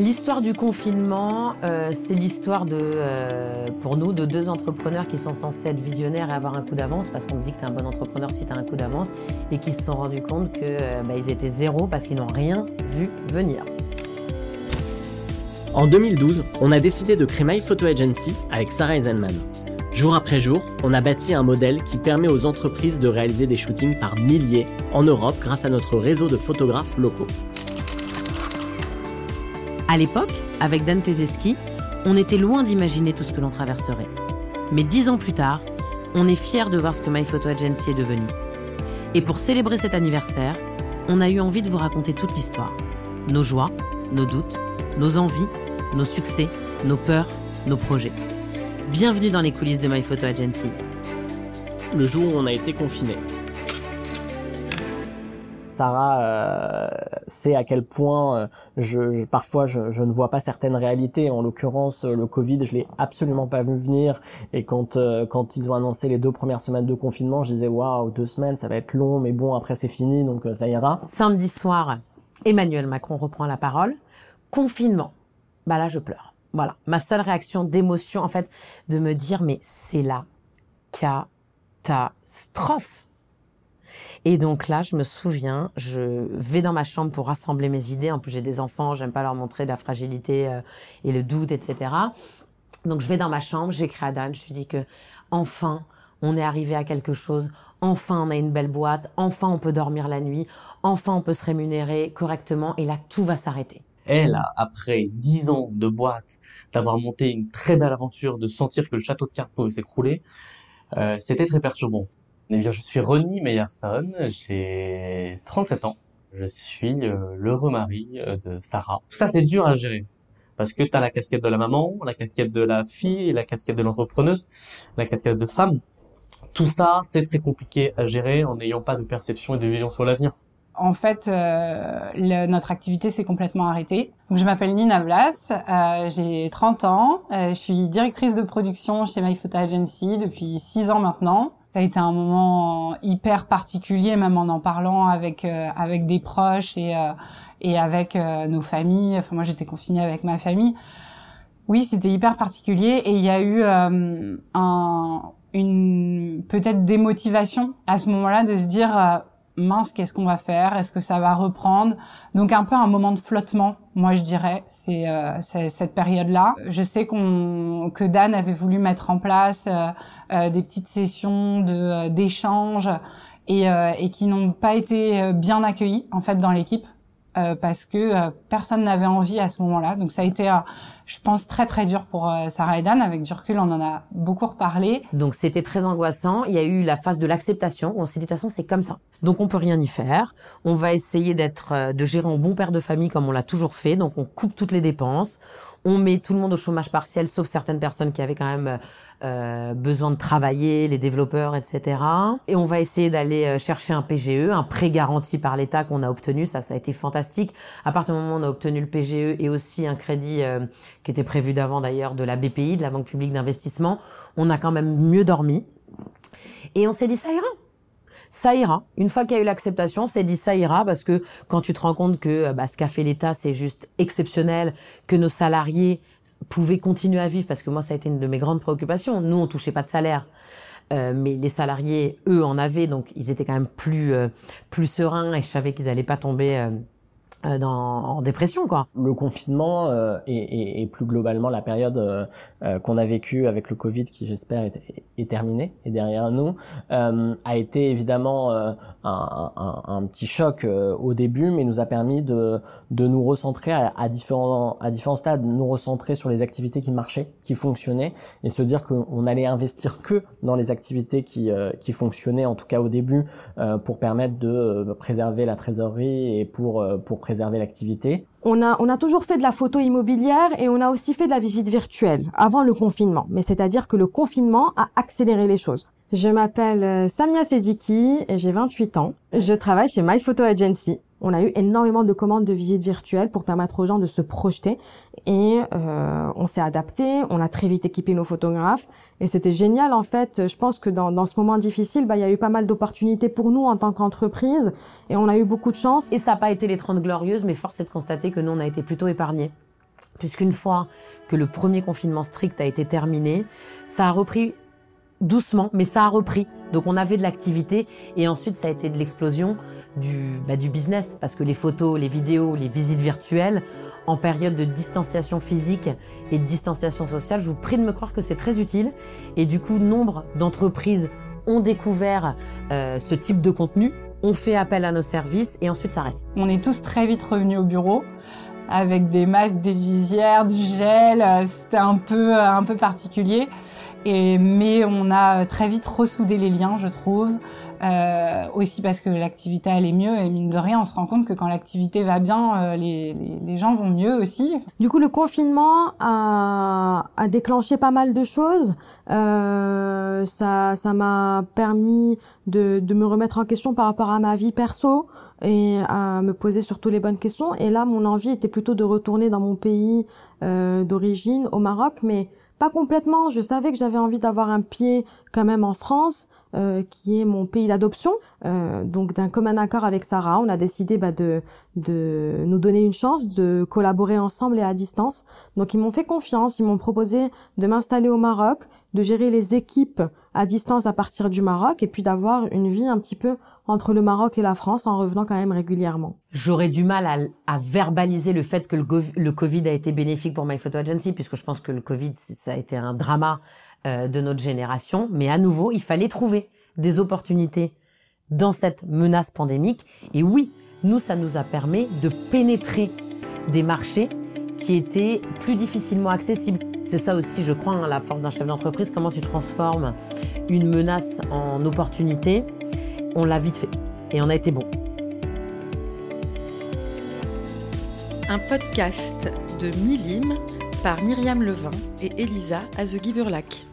L'histoire du confinement, euh, c'est l'histoire de, euh, pour nous, de deux entrepreneurs qui sont censés être visionnaires et avoir un coup d'avance, parce qu'on dit que tu es un bon entrepreneur si tu as un coup d'avance, et qui se sont rendus compte qu'ils euh, bah, étaient zéro parce qu'ils n'ont rien vu venir. En 2012, on a décidé de créer My Photo Agency avec Sarah Eisenman. Jour après jour, on a bâti un modèle qui permet aux entreprises de réaliser des shootings par milliers en Europe grâce à notre réseau de photographes locaux. À l'époque, avec Dan Tezeski, on était loin d'imaginer tout ce que l'on traverserait. Mais dix ans plus tard, on est fiers de voir ce que My Photo Agency est devenu. Et pour célébrer cet anniversaire, on a eu envie de vous raconter toute l'histoire. Nos joies, nos doutes, nos envies, nos succès, nos peurs, nos projets. Bienvenue dans les coulisses de My Photo Agency. Le jour où on a été confiné. Sarah euh, sait à quel point euh, je, parfois je, ne vois pas certaines réalités. En l'occurrence, le Covid, je l'ai absolument pas vu venir. Et quand euh, quand ils ont annoncé les deux premières semaines de confinement, je disais waouh, deux semaines, ça va être long, mais bon, après c'est fini, donc ça ira. Samedi soir, Emmanuel Macron reprend la parole. Confinement. Bah là, je pleure. Voilà, ma seule réaction d'émotion, en fait, de me dire mais c'est la catastrophe et donc là, je me souviens, je vais dans ma chambre pour rassembler mes idées. En plus, j'ai des enfants, j'aime pas leur montrer la fragilité euh, et le doute, etc. Donc je vais dans ma chambre, j'écris à Dan, je lui dis que enfin, on est arrivé à quelque chose. Enfin, on a une belle boîte. Enfin, on peut dormir la nuit. Enfin, on peut se rémunérer correctement. Et là, tout va s'arrêter. Elle, après dix ans de boîte, d'avoir monté une très belle aventure, de sentir que le château de cartes pouvait s'écrouler, euh, c'était très perturbant. Eh bien, je suis Ronnie Meyerson, j'ai 37 ans. Je suis euh, l'heureux mari euh, de Sarah. Tout ça, c'est dur à gérer. Parce que tu as la casquette de la maman, la casquette de la fille, la casquette de l'entrepreneuse, la casquette de femme. Tout ça, c'est très compliqué à gérer en n'ayant pas de perception et de vision sur l'avenir. En fait, euh, notre activité s'est complètement arrêtée. je m'appelle Nina Blas, euh, j'ai 30 ans, je suis directrice de production chez My Photo Agency depuis 6 ans maintenant. Ça a été un moment hyper particulier, même en en parlant avec euh, avec des proches et euh, et avec euh, nos familles. Enfin, moi, j'étais confinée avec ma famille. Oui, c'était hyper particulier et il y a eu un une peut-être démotivation à ce moment-là de se dire mince, qu'est-ce qu'on va faire? Est-ce que ça va reprendre? Donc un peu un moment de flottement, moi je dirais, c'est euh, cette période-là. Je sais qu'on que Dan avait voulu mettre en place euh, euh, des petites sessions de d'échange et, et qui n'ont pas été bien accueillies en fait dans l'équipe. Parce que personne n'avait envie à ce moment-là. Donc ça a été, je pense, très très dur pour Sarah et Dan. Avec du recul, on en a beaucoup reparlé. Donc c'était très angoissant. Il y a eu la phase de l'acceptation où on s'est dit de toute façon c'est comme ça. Donc on peut rien y faire. On va essayer d'être, euh, de gérer en bon père de famille comme on l'a toujours fait. Donc on coupe toutes les dépenses. On met tout le monde au chômage partiel, sauf certaines personnes qui avaient quand même euh, besoin de travailler, les développeurs, etc. Et on va essayer d'aller euh, chercher un PGE, un prêt garanti par l'État qu'on a obtenu. Ça, ça a été fantastique. À partir du moment où on a obtenu le PGE et aussi un crédit qui était prévu d'avant d'ailleurs de la BPI, de la Banque publique d'investissement, on a quand même mieux dormi. Et on s'est dit ça ira ça ira. Une fois qu'il y a eu l'acceptation, c'est dit ça ira parce que quand tu te rends compte que euh, bah, ce qu'a fait l'État, c'est juste exceptionnel, que nos salariés pouvaient continuer à vivre, parce que moi, ça a été une de mes grandes préoccupations. Nous, on touchait pas de salaire. Euh, mais les salariés, eux, en avaient, donc ils étaient quand même plus euh, plus sereins et je savais qu'ils allaient pas tomber euh, dans, en dépression quoi. Le confinement euh, et, et, et, plus globalement la période euh, euh qu'on a vécue avec le Covid qui j'espère est, est, terminée et derrière nous euh, a été évidemment un, un, un, petit choc au début mais nous a permis de, de nous recentrer à, à, différents à différents stades, nous recentrer sur les activités qui marchaient, qui fonctionnaient et se dire qu'on allait investir que dans les activités qui qui fonctionnaient en tout cas au début pour permettre de préserver la trésorerie et pour pour On a, on a toujours fait de la photo immobilière et on a aussi fait de la visite virtuelle avant le confinement. Mais c'est-à-dire que le confinement a accéléré les choses. Je m'appelle euh, Samia Sediki et j'ai 28 ans. Je travaille chez My Photo Agency. On a eu énormément de commandes de visites virtuelles pour permettre aux gens de se projeter et euh, on s'est adapté, on a très vite équipé nos photographes et c'était génial en fait. Je pense que dans, dans ce moment difficile, bah, il y a eu pas mal d'opportunités pour nous en tant qu'entreprise et on a eu beaucoup de chance. Et ça n'a pas été les 30 glorieuses, mais force est de constater que nous on a été plutôt épargnés. puisqu'une fois que le premier confinement strict a été terminé, ça a repris doucement, mais ça a repris. Donc on avait de l'activité et ensuite ça a été de l'explosion du, bah, du business parce que les photos, les vidéos, les visites virtuelles en période de distanciation physique et de distanciation sociale, je vous prie de me croire que c'est très utile et du coup nombre d'entreprises ont découvert euh, ce type de contenu, ont fait appel à nos services et ensuite ça reste. On est tous très vite revenus au bureau avec des masques, des visières, du gel. euh, C'était un peu un peu particulier. Et, mais on a très vite ressoudé les liens, je trouve. Euh, aussi parce que l'activité allait mieux et mine de rien, on se rend compte que quand l'activité va bien, euh, les, les, les gens vont mieux aussi. Du coup, le confinement a, a déclenché pas mal de choses. Euh, ça, ça m'a permis de, de me remettre en question par rapport à ma vie perso et à me poser surtout les bonnes questions. Et là, mon envie était plutôt de retourner dans mon pays euh, d'origine, au Maroc, mais pas complètement. Je savais que j'avais envie d'avoir un pied quand même en France, euh, qui est mon pays d'adoption. Euh, donc d'un commun accord avec Sarah, on a décidé bah, de, de nous donner une chance de collaborer ensemble et à distance. Donc ils m'ont fait confiance, ils m'ont proposé de m'installer au Maroc, de gérer les équipes à distance à partir du Maroc et puis d'avoir une vie un petit peu entre le Maroc et la France en revenant quand même régulièrement. J'aurais du mal à, à, verbaliser le fait que le, Covid a été bénéfique pour My Photo Agency, puisque je pense que le Covid, ça a été un drama euh, de notre génération. Mais à nouveau, il fallait trouver des opportunités dans cette menace pandémique. Et oui, nous, ça nous a permis de pénétrer des marchés qui étaient plus difficilement accessibles. C'est ça aussi, je crois, hein, la force d'un chef d'entreprise, comment tu transformes une menace en opportunité? On l'a vite fait et on a été bon. Un podcast de Milim par Myriam Levin et Elisa Azeguy-Burlac.